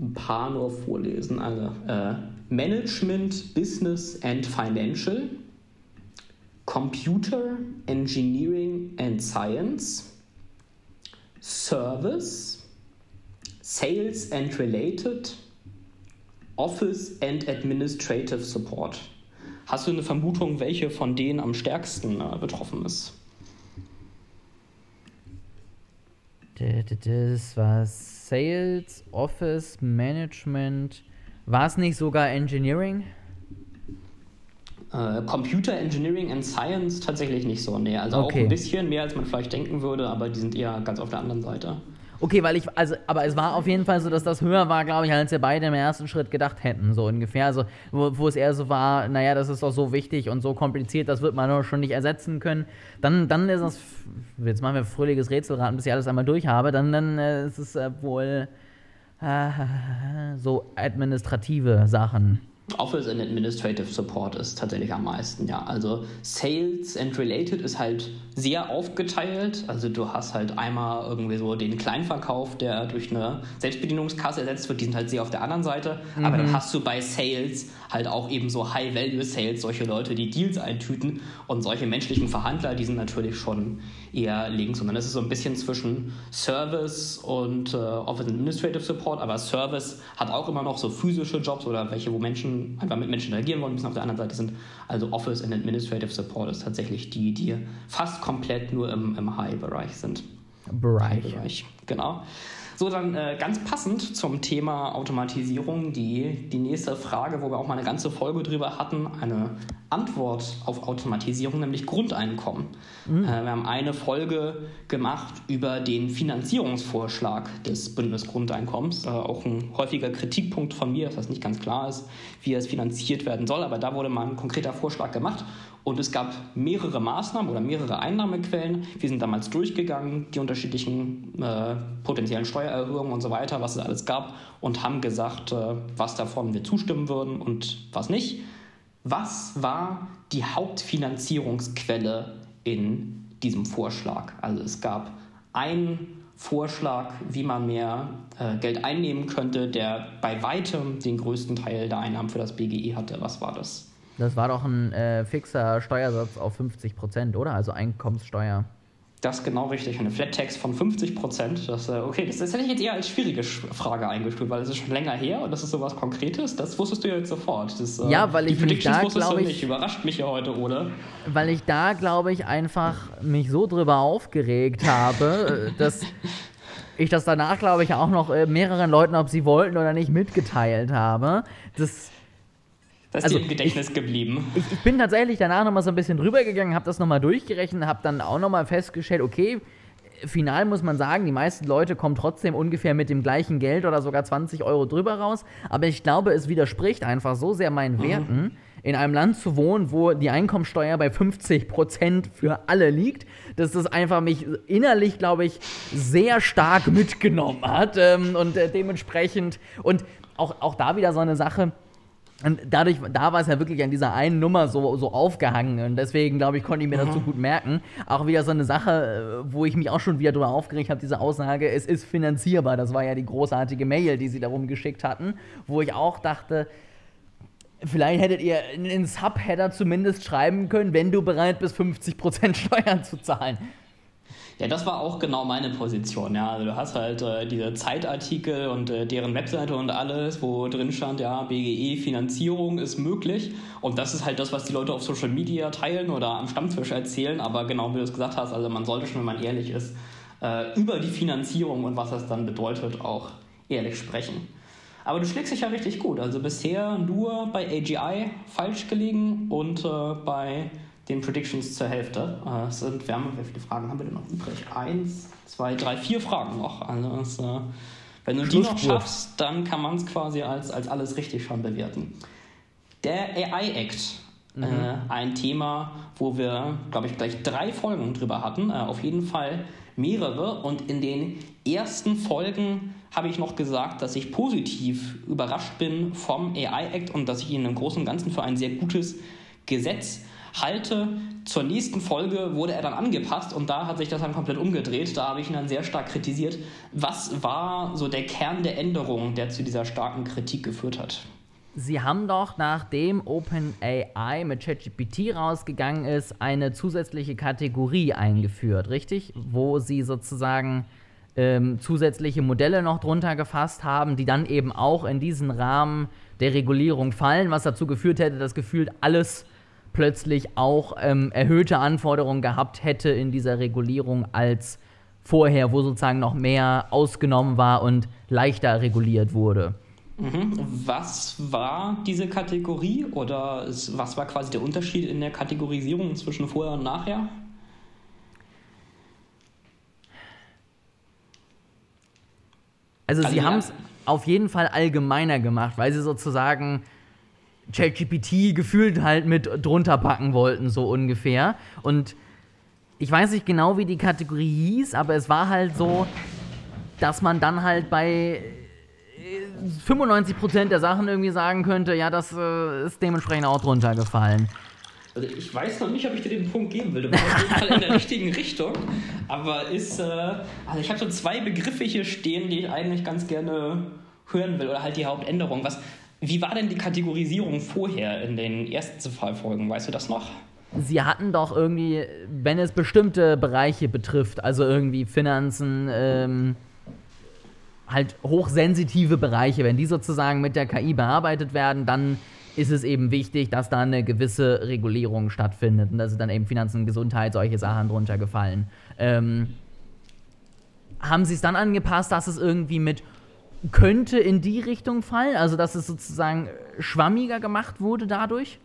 ein paar nur vorlesen. Also, äh, Management, Business and Financial, Computer, Engineering and Science, Service, Sales and Related, Office and Administrative Support. Hast du eine Vermutung, welche von denen am stärksten äh, betroffen ist? Das war Sales, Office, Management. War es nicht sogar Engineering? Äh, Computer Engineering and Science tatsächlich nicht so. Nee, also okay. auch ein bisschen mehr, als man vielleicht denken würde, aber die sind eher ganz auf der anderen Seite. Okay, weil ich, also, aber es war auf jeden Fall so, dass das höher war, glaube ich, als wir beide im ersten Schritt gedacht hätten, so ungefähr. Also, wo, wo es eher so war, naja, das ist doch so wichtig und so kompliziert, das wird man doch schon nicht ersetzen können. Dann, dann ist das, jetzt machen wir fröhliches Rätselraten, bis ich alles einmal durch habe, dann, dann äh, ist es äh, wohl äh, so administrative Sachen. Office and Administrative Support ist tatsächlich am meisten, ja. Also Sales and Related ist halt sehr aufgeteilt. Also du hast halt einmal irgendwie so den Kleinverkauf, der durch eine Selbstbedienungskasse ersetzt wird, die sind halt sehr auf der anderen Seite. Mhm. Aber dann mhm. hast du bei Sales halt auch eben so High-Value-Sales, solche Leute, die Deals eintüten und solche menschlichen Verhandler, die sind natürlich schon eher links. Und dann ist es so ein bisschen zwischen Service und äh, Office Administrative Support, aber Service hat auch immer noch so physische Jobs oder welche, wo Menschen einfach mit Menschen interagieren wollen, ein bisschen auf der anderen Seite sind. Also Office and Administrative Support ist tatsächlich die, die fast komplett nur im, im High-Bereich sind. Bereich. High-Bereich, genau. So, dann äh, ganz passend zum Thema Automatisierung die, die nächste Frage, wo wir auch mal eine ganze Folge drüber hatten, eine Antwort auf Automatisierung, nämlich Grundeinkommen. Mhm. Äh, wir haben eine Folge gemacht über den Finanzierungsvorschlag des Bundesgrundeinkommens, äh, auch ein häufiger Kritikpunkt von mir, dass das nicht ganz klar ist, wie es finanziert werden soll, aber da wurde mal ein konkreter Vorschlag gemacht und es gab mehrere Maßnahmen oder mehrere Einnahmequellen. Wir sind damals durchgegangen, die unterschiedlichen äh, potenziellen Steuererhöhungen und so weiter, was es alles gab, und haben gesagt, äh, was davon wir zustimmen würden und was nicht. Was war die Hauptfinanzierungsquelle in diesem Vorschlag? Also es gab einen Vorschlag, wie man mehr äh, Geld einnehmen könnte, der bei weitem den größten Teil der Einnahmen für das BGE hatte. Was war das? Das war doch ein äh, fixer Steuersatz auf 50 Prozent, oder? Also Einkommenssteuer. Das ist genau richtig. Eine Flat Tax von 50 Prozent. Das, äh, okay, das, das, hätte ich jetzt eher als schwierige Frage eingestuft, weil es ist schon länger her und das ist sowas Konkretes. Das wusstest du ja jetzt sofort. Das, äh, ja, weil ich mich da, glaube ich, nicht. Überrascht mich ja heute, oder? Weil ich da, glaube ich, einfach mich so drüber aufgeregt habe, dass ich das danach, glaube ich, auch noch äh, mehreren Leuten, ob sie wollten oder nicht, mitgeteilt habe. Das das ist also dir im Gedächtnis ich, geblieben. Ich, ich, bin tatsächlich danach nochmal so ein bisschen drüber gegangen, habe das nochmal durchgerechnet, habe dann auch nochmal festgestellt, okay, final muss man sagen, die meisten Leute kommen trotzdem ungefähr mit dem gleichen Geld oder sogar 20 Euro drüber raus. Aber ich glaube, es widerspricht einfach so sehr meinen mhm. Werten, in einem Land zu wohnen, wo die Einkommensteuer bei 50 Prozent für alle liegt, dass das einfach mich innerlich, glaube ich, sehr stark <laughs> mitgenommen hat. Ähm, und äh, dementsprechend, und auch, auch da wieder so eine Sache, und dadurch, da war es ja wirklich an dieser einen Nummer so, so aufgehangen. Und deswegen, glaube ich, konnte ich mir mhm. das so gut merken. Auch wieder so eine Sache, äh, wo ich mich auch schon wieder drüber aufgeregt habe, diese Aussage, es ist finanzierbar. Das war ja die großartige Mail, die sie darum geschickt hatten, wo ich auch dachte, vielleicht hättet ihr in den Subheader zumindest schreiben können, wenn du bereit bist, 50% <laughs> Steuern zu zahlen. Ja, das war auch genau meine Position. Ja, also du hast halt äh, diese Zeitartikel und äh, deren Webseite und alles, wo drin stand, ja, BGE Finanzierung ist möglich. Und das ist halt das, was die Leute auf Social Media teilen oder am Stammtisch erzählen. Aber genau wie du es gesagt hast, also man sollte schon, wenn man ehrlich ist, äh, über die Finanzierung und was das dann bedeutet, auch ehrlich sprechen. Aber du schlägst dich ja richtig gut. Also bisher nur bei AGI falsch gelegen und äh, bei den Predictions zur Hälfte. Äh, sind, wir haben, wie viele Fragen haben wir denn noch übrig? Eins, zwei, drei, vier Fragen noch. Also das, äh, wenn du die noch schaffst, dann kann man es quasi als, als alles richtig schon bewerten. Der AI Act, mhm. äh, ein Thema, wo wir, glaube ich, gleich drei Folgen drüber hatten. Äh, auf jeden Fall mehrere. Und in den ersten Folgen habe ich noch gesagt, dass ich positiv überrascht bin vom AI Act und dass ich ihn im Großen und Ganzen für ein sehr gutes Gesetz halte, zur nächsten Folge wurde er dann angepasst und da hat sich das dann komplett umgedreht. Da habe ich ihn dann sehr stark kritisiert. Was war so der Kern der Änderung, der zu dieser starken Kritik geführt hat? Sie haben doch, nachdem OpenAI mit ChatGPT rausgegangen ist, eine zusätzliche Kategorie eingeführt, richtig? Wo Sie sozusagen ähm, zusätzliche Modelle noch drunter gefasst haben, die dann eben auch in diesen Rahmen der Regulierung fallen, was dazu geführt hätte, dass gefühlt alles plötzlich auch ähm, erhöhte Anforderungen gehabt hätte in dieser Regulierung als vorher, wo sozusagen noch mehr ausgenommen war und leichter reguliert wurde. Mhm. Was war diese Kategorie oder was war quasi der Unterschied in der Kategorisierung zwischen vorher und nachher? Also, also sie ja. haben es auf jeden Fall allgemeiner gemacht, weil sie sozusagen ChatGPT gefühlt halt mit drunter packen wollten, so ungefähr. Und ich weiß nicht genau, wie die Kategorie hieß, aber es war halt so, dass man dann halt bei 95% der Sachen irgendwie sagen könnte, ja, das äh, ist dementsprechend auch drunter gefallen. Also ich weiß noch nicht, ob ich dir den Punkt geben will. Du bist auf jeden Fall in der richtigen Richtung. Aber ist, äh, also ich habe so zwei Begriffe hier stehen, die ich eigentlich ganz gerne hören will. Oder halt die Hauptänderung. Was, wie war denn die Kategorisierung vorher in den ersten zwei? Weißt du das noch? Sie hatten doch irgendwie, wenn es bestimmte Bereiche betrifft, also irgendwie Finanzen, ähm, halt hochsensitive Bereiche, wenn die sozusagen mit der KI bearbeitet werden, dann ist es eben wichtig, dass da eine gewisse Regulierung stattfindet und dass dann eben Finanzen, Gesundheit, solche Sachen drunter gefallen. Ähm, haben sie es dann angepasst, dass es irgendwie mit könnte in die Richtung fallen, also dass es sozusagen schwammiger gemacht wurde dadurch?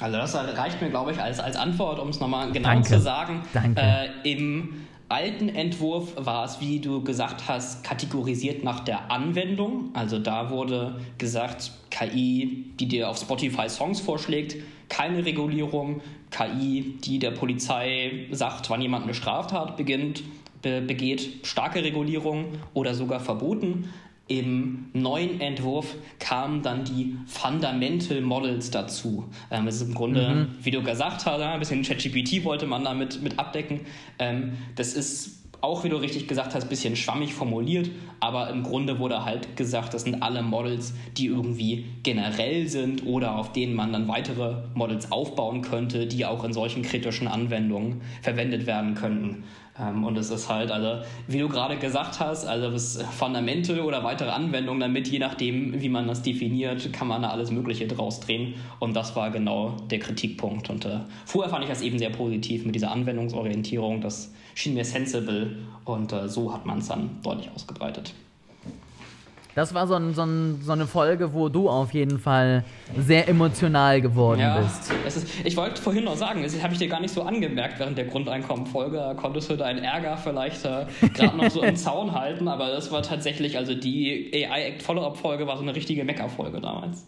Also das reicht mir, glaube ich, als, als Antwort, um es nochmal genau Danke. zu sagen. Danke. Äh, Im alten Entwurf war es, wie du gesagt hast, kategorisiert nach der Anwendung. Also da wurde gesagt, KI, die dir auf Spotify Songs vorschlägt, keine Regulierung. KI, die der Polizei sagt, wann jemand eine Straftat beginnt, be begeht, starke Regulierung oder sogar verboten. Im neuen Entwurf kamen dann die Fundamental Models dazu. Ähm, das ist im Grunde, mhm. wie du gesagt hast, ein bisschen ChatGPT wollte man damit mit abdecken. Ähm, das ist auch, wie du richtig gesagt hast, ein bisschen schwammig formuliert, aber im Grunde wurde halt gesagt, das sind alle Models, die irgendwie generell sind oder auf denen man dann weitere Models aufbauen könnte, die auch in solchen kritischen Anwendungen verwendet werden könnten. Ähm, und es ist halt, also, wie du gerade gesagt hast, also das Fundamental oder weitere Anwendungen damit, je nachdem, wie man das definiert, kann man da alles Mögliche draus drehen. Und das war genau der Kritikpunkt. Und äh, vorher fand ich das eben sehr positiv mit dieser Anwendungsorientierung. Das schien mir sensible und äh, so hat man es dann deutlich ausgebreitet. Das war so, ein, so, ein, so, eine Folge, wo du auf jeden Fall sehr emotional geworden ja, bist. Ist, ich wollte vorhin noch sagen, das habe ich dir gar nicht so angemerkt während der Grundeinkommen-Folge. Da konntest du deinen Ärger vielleicht äh, gerade noch so im <laughs> Zaun halten, aber das war tatsächlich, also die AI-Act-Follow-up-Folge war so eine richtige Mecker-Folge damals.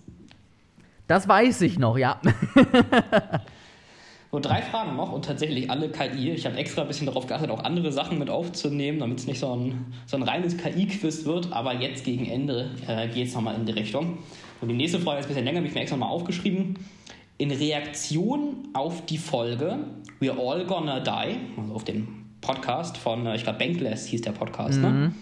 Das weiß ich noch, ja. <laughs> So, drei Fragen noch und tatsächlich alle KI. Ich habe extra ein bisschen darauf geachtet, auch andere Sachen mit aufzunehmen, damit es nicht so ein, so ein reines KI-Quiz wird. Aber jetzt gegen Ende äh, geht es nochmal in die Richtung. Und die nächste Frage ist ein bisschen länger, habe ich mir extra mal aufgeschrieben. In Reaktion auf die Folge We're All Gonna Die, also auf den Podcast von, äh, ich glaube, Bankless hieß der Podcast, ne? mhm.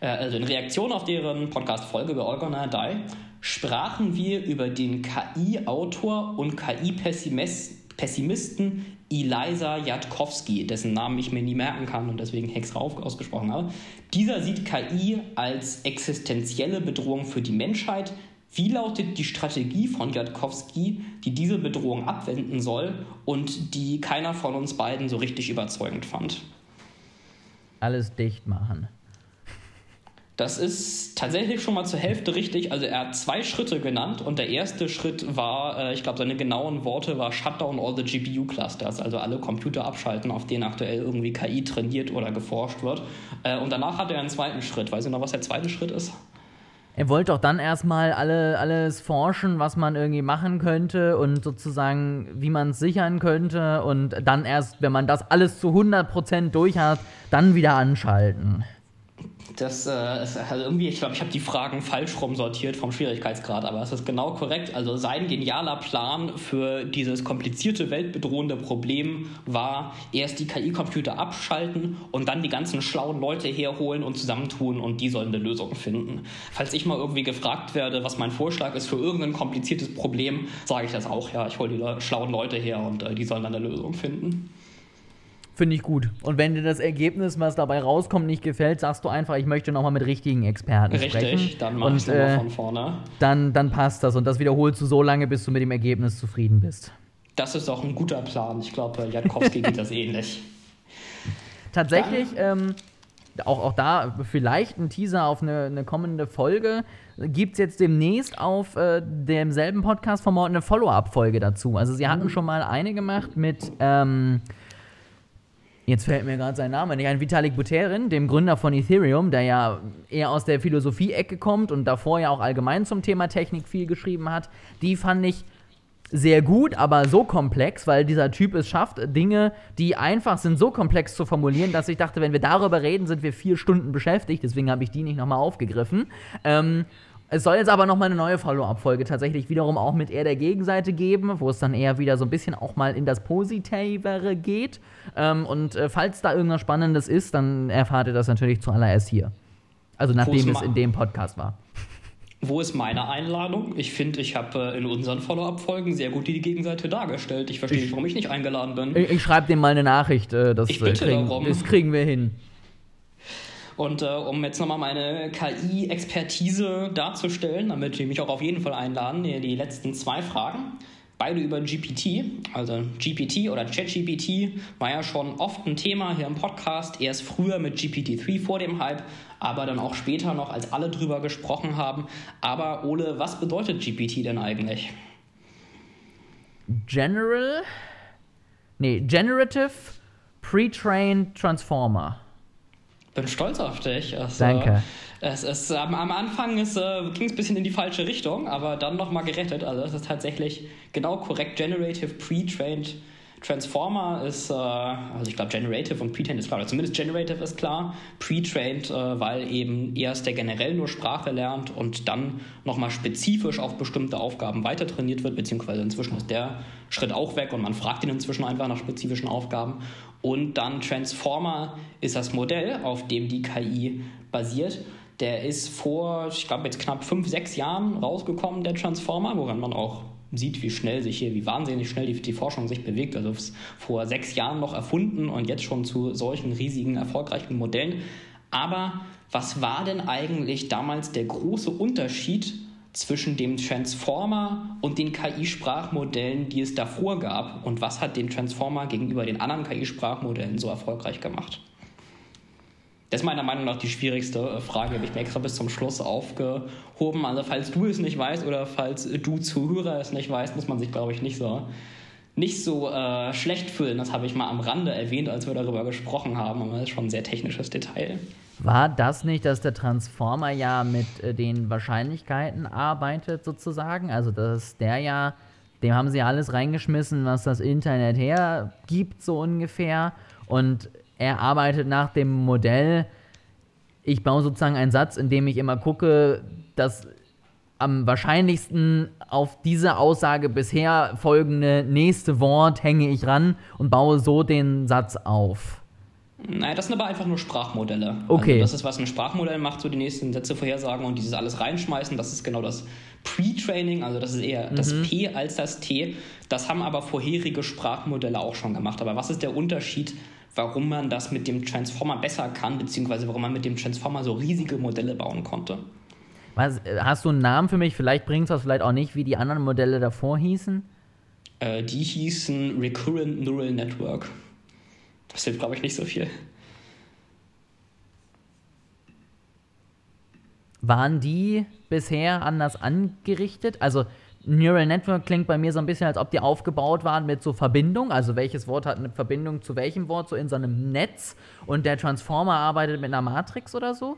ne? also in Reaktion auf deren Podcast-Folge We're All Gonna Die sprachen wir über den KI-Autor und KI-Pessimisten Pessimisten Eliza Jatkowski, dessen Namen ich mir nie merken kann und deswegen Hex Rauf ausgesprochen habe. Dieser sieht KI als existenzielle Bedrohung für die Menschheit. Wie lautet die Strategie von Jatkowski, die diese Bedrohung abwenden soll und die keiner von uns beiden so richtig überzeugend fand? Alles dicht machen. Das ist tatsächlich schon mal zur Hälfte richtig. Also er hat zwei Schritte genannt und der erste Schritt war, äh, ich glaube, seine genauen Worte war Shutdown all the GPU Clusters, also alle Computer abschalten, auf denen aktuell irgendwie KI trainiert oder geforscht wird. Äh, und danach hat er einen zweiten Schritt. Weiß du noch, was der zweite Schritt ist? Er wollte doch dann erstmal alle, alles forschen, was man irgendwie machen könnte und sozusagen, wie man es sichern könnte und dann erst, wenn man das alles zu 100% durch hat, dann wieder anschalten. Das äh, also irgendwie, ich glaube, ich habe die Fragen falsch rum sortiert vom Schwierigkeitsgrad, aber es ist genau korrekt. Also sein genialer Plan für dieses komplizierte, weltbedrohende Problem war, erst die KI-Computer abschalten und dann die ganzen schlauen Leute herholen und zusammentun und die sollen eine Lösung finden. Falls ich mal irgendwie gefragt werde, was mein Vorschlag ist für irgendein kompliziertes Problem, sage ich das auch, ja, ich hole die schlauen Leute her und äh, die sollen dann eine Lösung finden. Finde ich gut. Und wenn dir das Ergebnis, was dabei rauskommt, nicht gefällt, sagst du einfach, ich möchte nochmal mit richtigen Experten Richtig, sprechen. Richtig, dann machst du äh, von vorne. Dann, dann passt das und das wiederholst du so lange, bis du mit dem Ergebnis zufrieden bist. Das ist auch ein guter Plan. Ich glaube, Jankowski geht das ähnlich. <laughs> Tatsächlich, ähm, auch, auch da vielleicht ein Teaser auf eine, eine kommende Folge. Gibt es jetzt demnächst auf äh, demselben Podcast-Format eine Follow-up-Folge dazu. Also, sie hatten mhm. schon mal eine gemacht mit. Ähm, Jetzt fällt mir gerade sein Name nicht ein. Vitalik Buterin, dem Gründer von Ethereum, der ja eher aus der Philosophie-Ecke kommt und davor ja auch allgemein zum Thema Technik viel geschrieben hat. Die fand ich sehr gut, aber so komplex, weil dieser Typ es schafft, Dinge, die einfach sind, so komplex zu formulieren, dass ich dachte, wenn wir darüber reden, sind wir vier Stunden beschäftigt. Deswegen habe ich die nicht nochmal aufgegriffen. Ähm, es soll jetzt aber nochmal eine neue Follow-up-Folge tatsächlich wiederum auch mit eher der Gegenseite geben, wo es dann eher wieder so ein bisschen auch mal in das Positivere geht. Ähm, und äh, falls da irgendwas Spannendes ist, dann erfahrt ihr das natürlich zuallererst hier. Also nachdem es in dem Podcast war. Wo ist meine Einladung? Ich finde, ich habe äh, in unseren Follow-up-Folgen sehr gut die Gegenseite dargestellt. Ich verstehe nicht, warum ich nicht eingeladen bin. Ich, ich schreibe dem mal eine Nachricht. Äh, das, ich bitte kriegen, darum. das kriegen wir hin. Und äh, um jetzt nochmal meine KI-Expertise darzustellen, damit wir mich auch auf jeden Fall einladen, die, die letzten zwei Fragen. Beide über GPT, also GPT oder ChatGPT war ja schon oft ein Thema hier im Podcast. Erst früher mit GPT-3 vor dem Hype, aber dann auch später noch, als alle drüber gesprochen haben. Aber Ole, was bedeutet GPT denn eigentlich? General? Nee, Generative Pre-Trained Transformer bin stolz auf dich. Also, Danke. Es ist, am, am Anfang äh, ging es ein bisschen in die falsche Richtung, aber dann nochmal gerettet. Also es ist tatsächlich genau korrekt. Generative Pre-Trained Transformer ist, äh, also ich glaube Generative und Pre-Trained ist klar, oder zumindest Generative ist klar. Pre-Trained, äh, weil eben erst der generell nur Sprache lernt und dann nochmal spezifisch auf bestimmte Aufgaben weiter trainiert wird, beziehungsweise inzwischen ist der Schritt auch weg und man fragt ihn inzwischen einfach nach spezifischen Aufgaben. Und dann Transformer ist das Modell, auf dem die KI basiert. Der ist vor, ich glaube, jetzt knapp fünf, sechs Jahren rausgekommen, der Transformer, woran man auch sieht, wie schnell sich hier, wie wahnsinnig schnell die, die Forschung sich bewegt. Also vor sechs Jahren noch erfunden und jetzt schon zu solchen riesigen, erfolgreichen Modellen. Aber was war denn eigentlich damals der große Unterschied zwischen dem Transformer und den KI-Sprachmodellen, die es davor gab? Und was hat den Transformer gegenüber den anderen KI-Sprachmodellen so erfolgreich gemacht? Das ist meiner Meinung nach die schwierigste äh, Frage, habe ich mir extra bis zum Schluss aufgehoben. Also falls du es nicht weißt oder falls du Zuhörer es nicht weißt, muss man sich, glaube ich, nicht so, nicht so äh, schlecht fühlen. Das habe ich mal am Rande erwähnt, als wir darüber gesprochen haben, aber das ist schon ein sehr technisches Detail. War das nicht, dass der Transformer ja mit äh, den Wahrscheinlichkeiten arbeitet, sozusagen? Also, dass der ja, dem haben sie alles reingeschmissen, was das Internet hergibt, so ungefähr. Und er arbeitet nach dem Modell, ich baue sozusagen einen Satz, in dem ich immer gucke, dass am wahrscheinlichsten auf diese Aussage bisher folgende nächste Wort hänge ich ran und baue so den Satz auf. Nein, das sind aber einfach nur Sprachmodelle. Okay. Also das ist, was ein Sprachmodell macht, so die nächsten Sätze vorhersagen und dieses alles reinschmeißen. Das ist genau das Pre-Training, also das ist eher mhm. das P als das T. Das haben aber vorherige Sprachmodelle auch schon gemacht. Aber was ist der Unterschied warum man das mit dem Transformer besser kann, beziehungsweise warum man mit dem Transformer so riesige Modelle bauen konnte. Was, äh, hast du einen Namen für mich? Vielleicht bringst du das vielleicht auch nicht, wie die anderen Modelle davor hießen? Äh, die hießen Recurrent Neural Network. Das hilft, glaube ich, nicht so viel. Waren die bisher anders angerichtet? Also Neural Network klingt bei mir so ein bisschen, als ob die aufgebaut waren mit so Verbindung. Also welches Wort hat eine Verbindung zu welchem Wort, so in so einem Netz. Und der Transformer arbeitet mit einer Matrix oder so?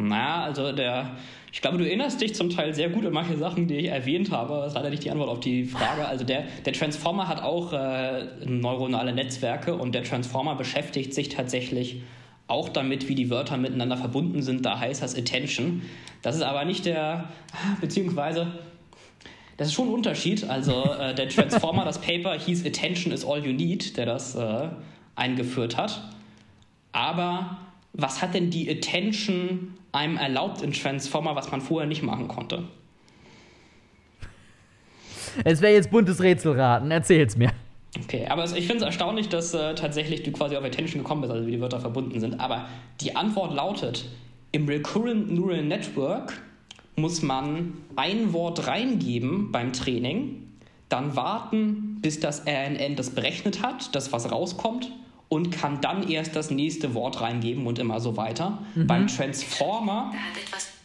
Na, also der, ich glaube, du erinnerst dich zum Teil sehr gut an manche Sachen, die ich erwähnt habe. Das ist leider nicht die Antwort auf die Frage. Also der, der Transformer hat auch äh, neuronale Netzwerke und der Transformer beschäftigt sich tatsächlich auch damit, wie die Wörter miteinander verbunden sind. Da heißt das Attention. Das ist aber nicht der, beziehungsweise, das ist schon ein Unterschied. Also äh, der Transformer, das Paper hieß Attention is all you need, der das äh, eingeführt hat. Aber was hat denn die Attention einem erlaubt in Transformer, was man vorher nicht machen konnte? Es wäre jetzt buntes Rätselraten, erzähl's mir. Okay, aber ich finde es erstaunlich, dass äh, tatsächlich du quasi auf Attention gekommen bist, also wie die Wörter verbunden sind. Aber die Antwort lautet: Im Recurrent Neural Network muss man ein Wort reingeben beim Training, dann warten, bis das RNN das berechnet hat, das was rauskommt, und kann dann erst das nächste Wort reingeben und immer so weiter. Mhm. Beim Transformer. Da hat etwas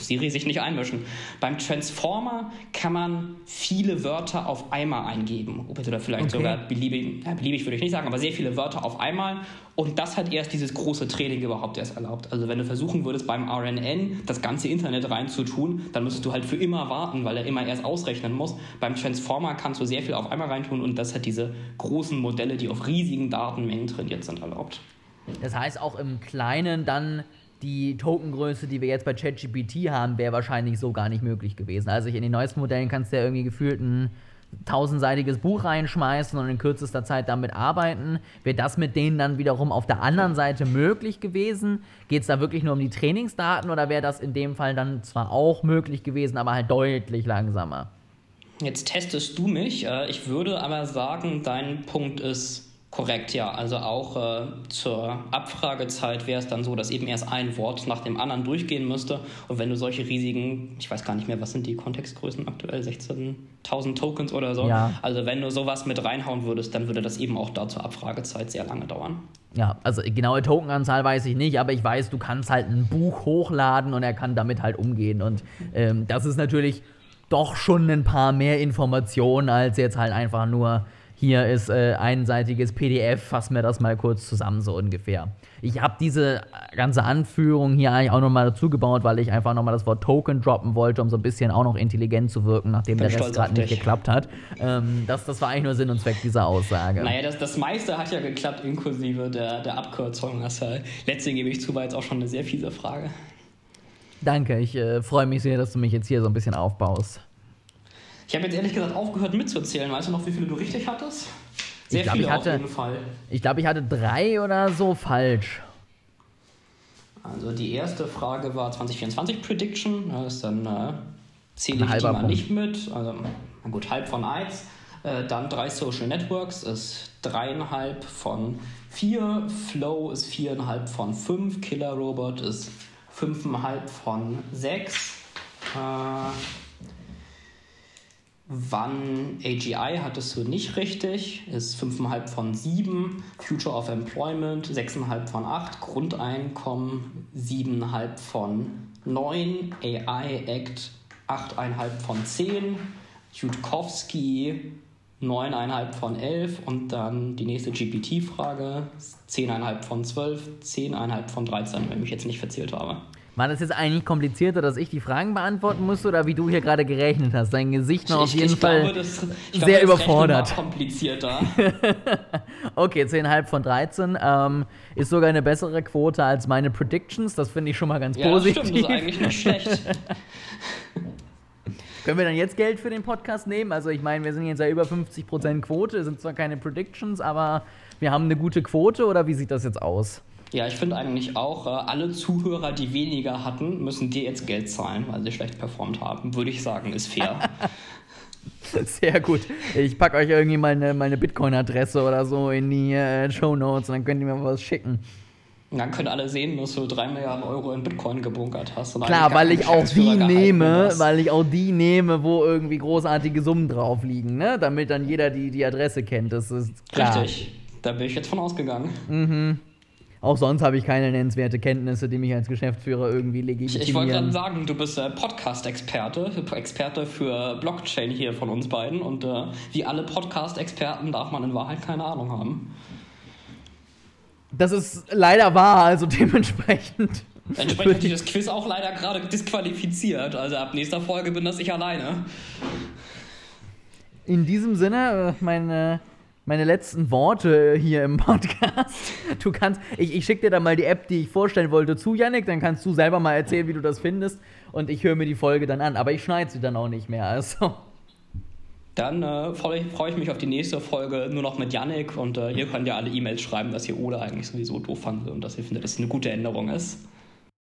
Siri sich nicht einmischen. Beim Transformer kann man viele Wörter auf einmal eingeben. Oder vielleicht okay. sogar beliebig, ja, beliebig würde ich nicht sagen, aber sehr viele Wörter auf einmal. Und das hat erst dieses große Training überhaupt erst erlaubt. Also wenn du versuchen würdest, beim RNN das ganze Internet reinzutun, dann müsstest du halt für immer warten, weil er immer erst ausrechnen muss. Beim Transformer kannst du sehr viel auf einmal reintun und das hat diese großen Modelle, die auf riesigen Datenmengen trainiert sind, erlaubt. Das heißt auch im Kleinen dann die Tokengröße, die wir jetzt bei ChatGPT haben, wäre wahrscheinlich so gar nicht möglich gewesen. Also in den neuesten Modellen kannst du ja irgendwie gefühlt ein tausendseitiges Buch reinschmeißen und in kürzester Zeit damit arbeiten. Wäre das mit denen dann wiederum auf der anderen Seite möglich gewesen? Geht es da wirklich nur um die Trainingsdaten oder wäre das in dem Fall dann zwar auch möglich gewesen, aber halt deutlich langsamer? Jetzt testest du mich. Äh, ich würde aber sagen, dein Punkt ist Korrekt, ja. Also auch äh, zur Abfragezeit wäre es dann so, dass eben erst ein Wort nach dem anderen durchgehen müsste. Und wenn du solche riesigen, ich weiß gar nicht mehr, was sind die Kontextgrößen aktuell, 16.000 Tokens oder so. Ja. Also wenn du sowas mit reinhauen würdest, dann würde das eben auch da zur Abfragezeit sehr lange dauern. Ja, also genaue Tokenanzahl weiß ich nicht, aber ich weiß, du kannst halt ein Buch hochladen und er kann damit halt umgehen. Und ähm, das ist natürlich doch schon ein paar mehr Informationen als jetzt halt einfach nur hier ist äh, einseitiges PDF, fass mir das mal kurz zusammen, so ungefähr. Ich habe diese ganze Anführung hier eigentlich auch nochmal dazu gebaut, weil ich einfach nochmal das Wort Token droppen wollte, um so ein bisschen auch noch intelligent zu wirken, nachdem der Rest gerade nicht geklappt hat. Ähm, das, das war eigentlich nur Sinn und Zweck dieser Aussage. Naja, das, das meiste hat ja geklappt, inklusive der, der Abkürzung. Das äh, letzte gebe ich zu, war jetzt auch schon eine sehr fiese Frage. Danke, ich äh, freue mich sehr, dass du mich jetzt hier so ein bisschen aufbaust. Ich habe jetzt ehrlich gesagt aufgehört mitzuzählen. Weißt du noch, wie viele du richtig hattest? Sehr ich glaub, viele ich hatte, auf jeden Fall. Ich glaube, ich hatte drei oder so falsch. Also die erste Frage war 2024 Prediction. Das ist dann äh, zähle ich die mal Punkt. nicht mit. Also gut, halb von 1. Äh, dann drei Social Networks ist dreieinhalb von vier. Flow ist viereinhalb von fünf. Killer Robot ist fünfeinhalb von sechs. Äh, Wann AGI hattest du nicht richtig, ist 5,5 von 7, Future of Employment 6,5 von 8, Grundeinkommen 7,5 von 9, AI Act 8,5 von 10, Jutkowski 9,5 von 11 und dann die nächste GPT-Frage 10,5 von 12, 10,5 von 13, wenn ich mich jetzt nicht verzählt habe. War das jetzt eigentlich komplizierter, dass ich die Fragen beantworten musste oder wie du hier gerade gerechnet hast? Dein Gesicht war auf jeden ich Fall glaube, das, sehr glaube, überfordert. komplizierter. <laughs> okay, 10,5 von 13 ähm, ist sogar eine bessere Quote als meine Predictions. Das finde ich schon mal ganz ja, positiv. Das stimmt, das ist eigentlich nicht schlecht. <laughs> Können wir dann jetzt Geld für den Podcast nehmen? Also ich meine, wir sind jetzt ja über 50% Quote, sind zwar keine Predictions, aber wir haben eine gute Quote oder wie sieht das jetzt aus? Ja, ich finde eigentlich auch, äh, alle Zuhörer, die weniger hatten, müssen dir jetzt Geld zahlen, weil sie schlecht performt haben. Würde ich sagen, ist fair. <laughs> Sehr gut. Ich packe euch irgendwie meine, meine Bitcoin-Adresse oder so in die äh, Show Notes und dann könnt ihr mir was schicken. Und dann können alle sehen, dass du 3 Milliarden Euro in Bitcoin gebunkert hast. Klar, weil ich auch die nehme, hast. weil ich auch die nehme, wo irgendwie großartige Summen drauf liegen, ne? Damit dann jeder die, die Adresse kennt. Das ist klar. Richtig. Da bin ich jetzt von ausgegangen. Mhm. Auch sonst habe ich keine nennenswerte Kenntnisse, die mich als Geschäftsführer irgendwie legitimieren. Ich, ich wollte gerade sagen, du bist äh, Podcast-Experte, Experte für Blockchain hier von uns beiden. Und äh, wie alle Podcast-Experten darf man in Wahrheit keine Ahnung haben. Das ist leider wahr, also dementsprechend. Entsprechend <laughs> hat dieses Quiz auch leider gerade disqualifiziert. Also ab nächster Folge bin das ich alleine. In diesem Sinne, äh, meine meine letzten Worte hier im Podcast. Du kannst, ich, ich schicke dir dann mal die App, die ich vorstellen wollte, zu, Yannick. Dann kannst du selber mal erzählen, wie du das findest. Und ich höre mir die Folge dann an. Aber ich schneide sie dann auch nicht mehr. Also. Dann äh, freue freu ich mich auf die nächste Folge nur noch mit Yannick. Und äh, ihr könnt ja alle E-Mails schreiben, dass ihr Ole eigentlich sowieso doof fandet und dass ihr findet, dass es eine gute Änderung ist.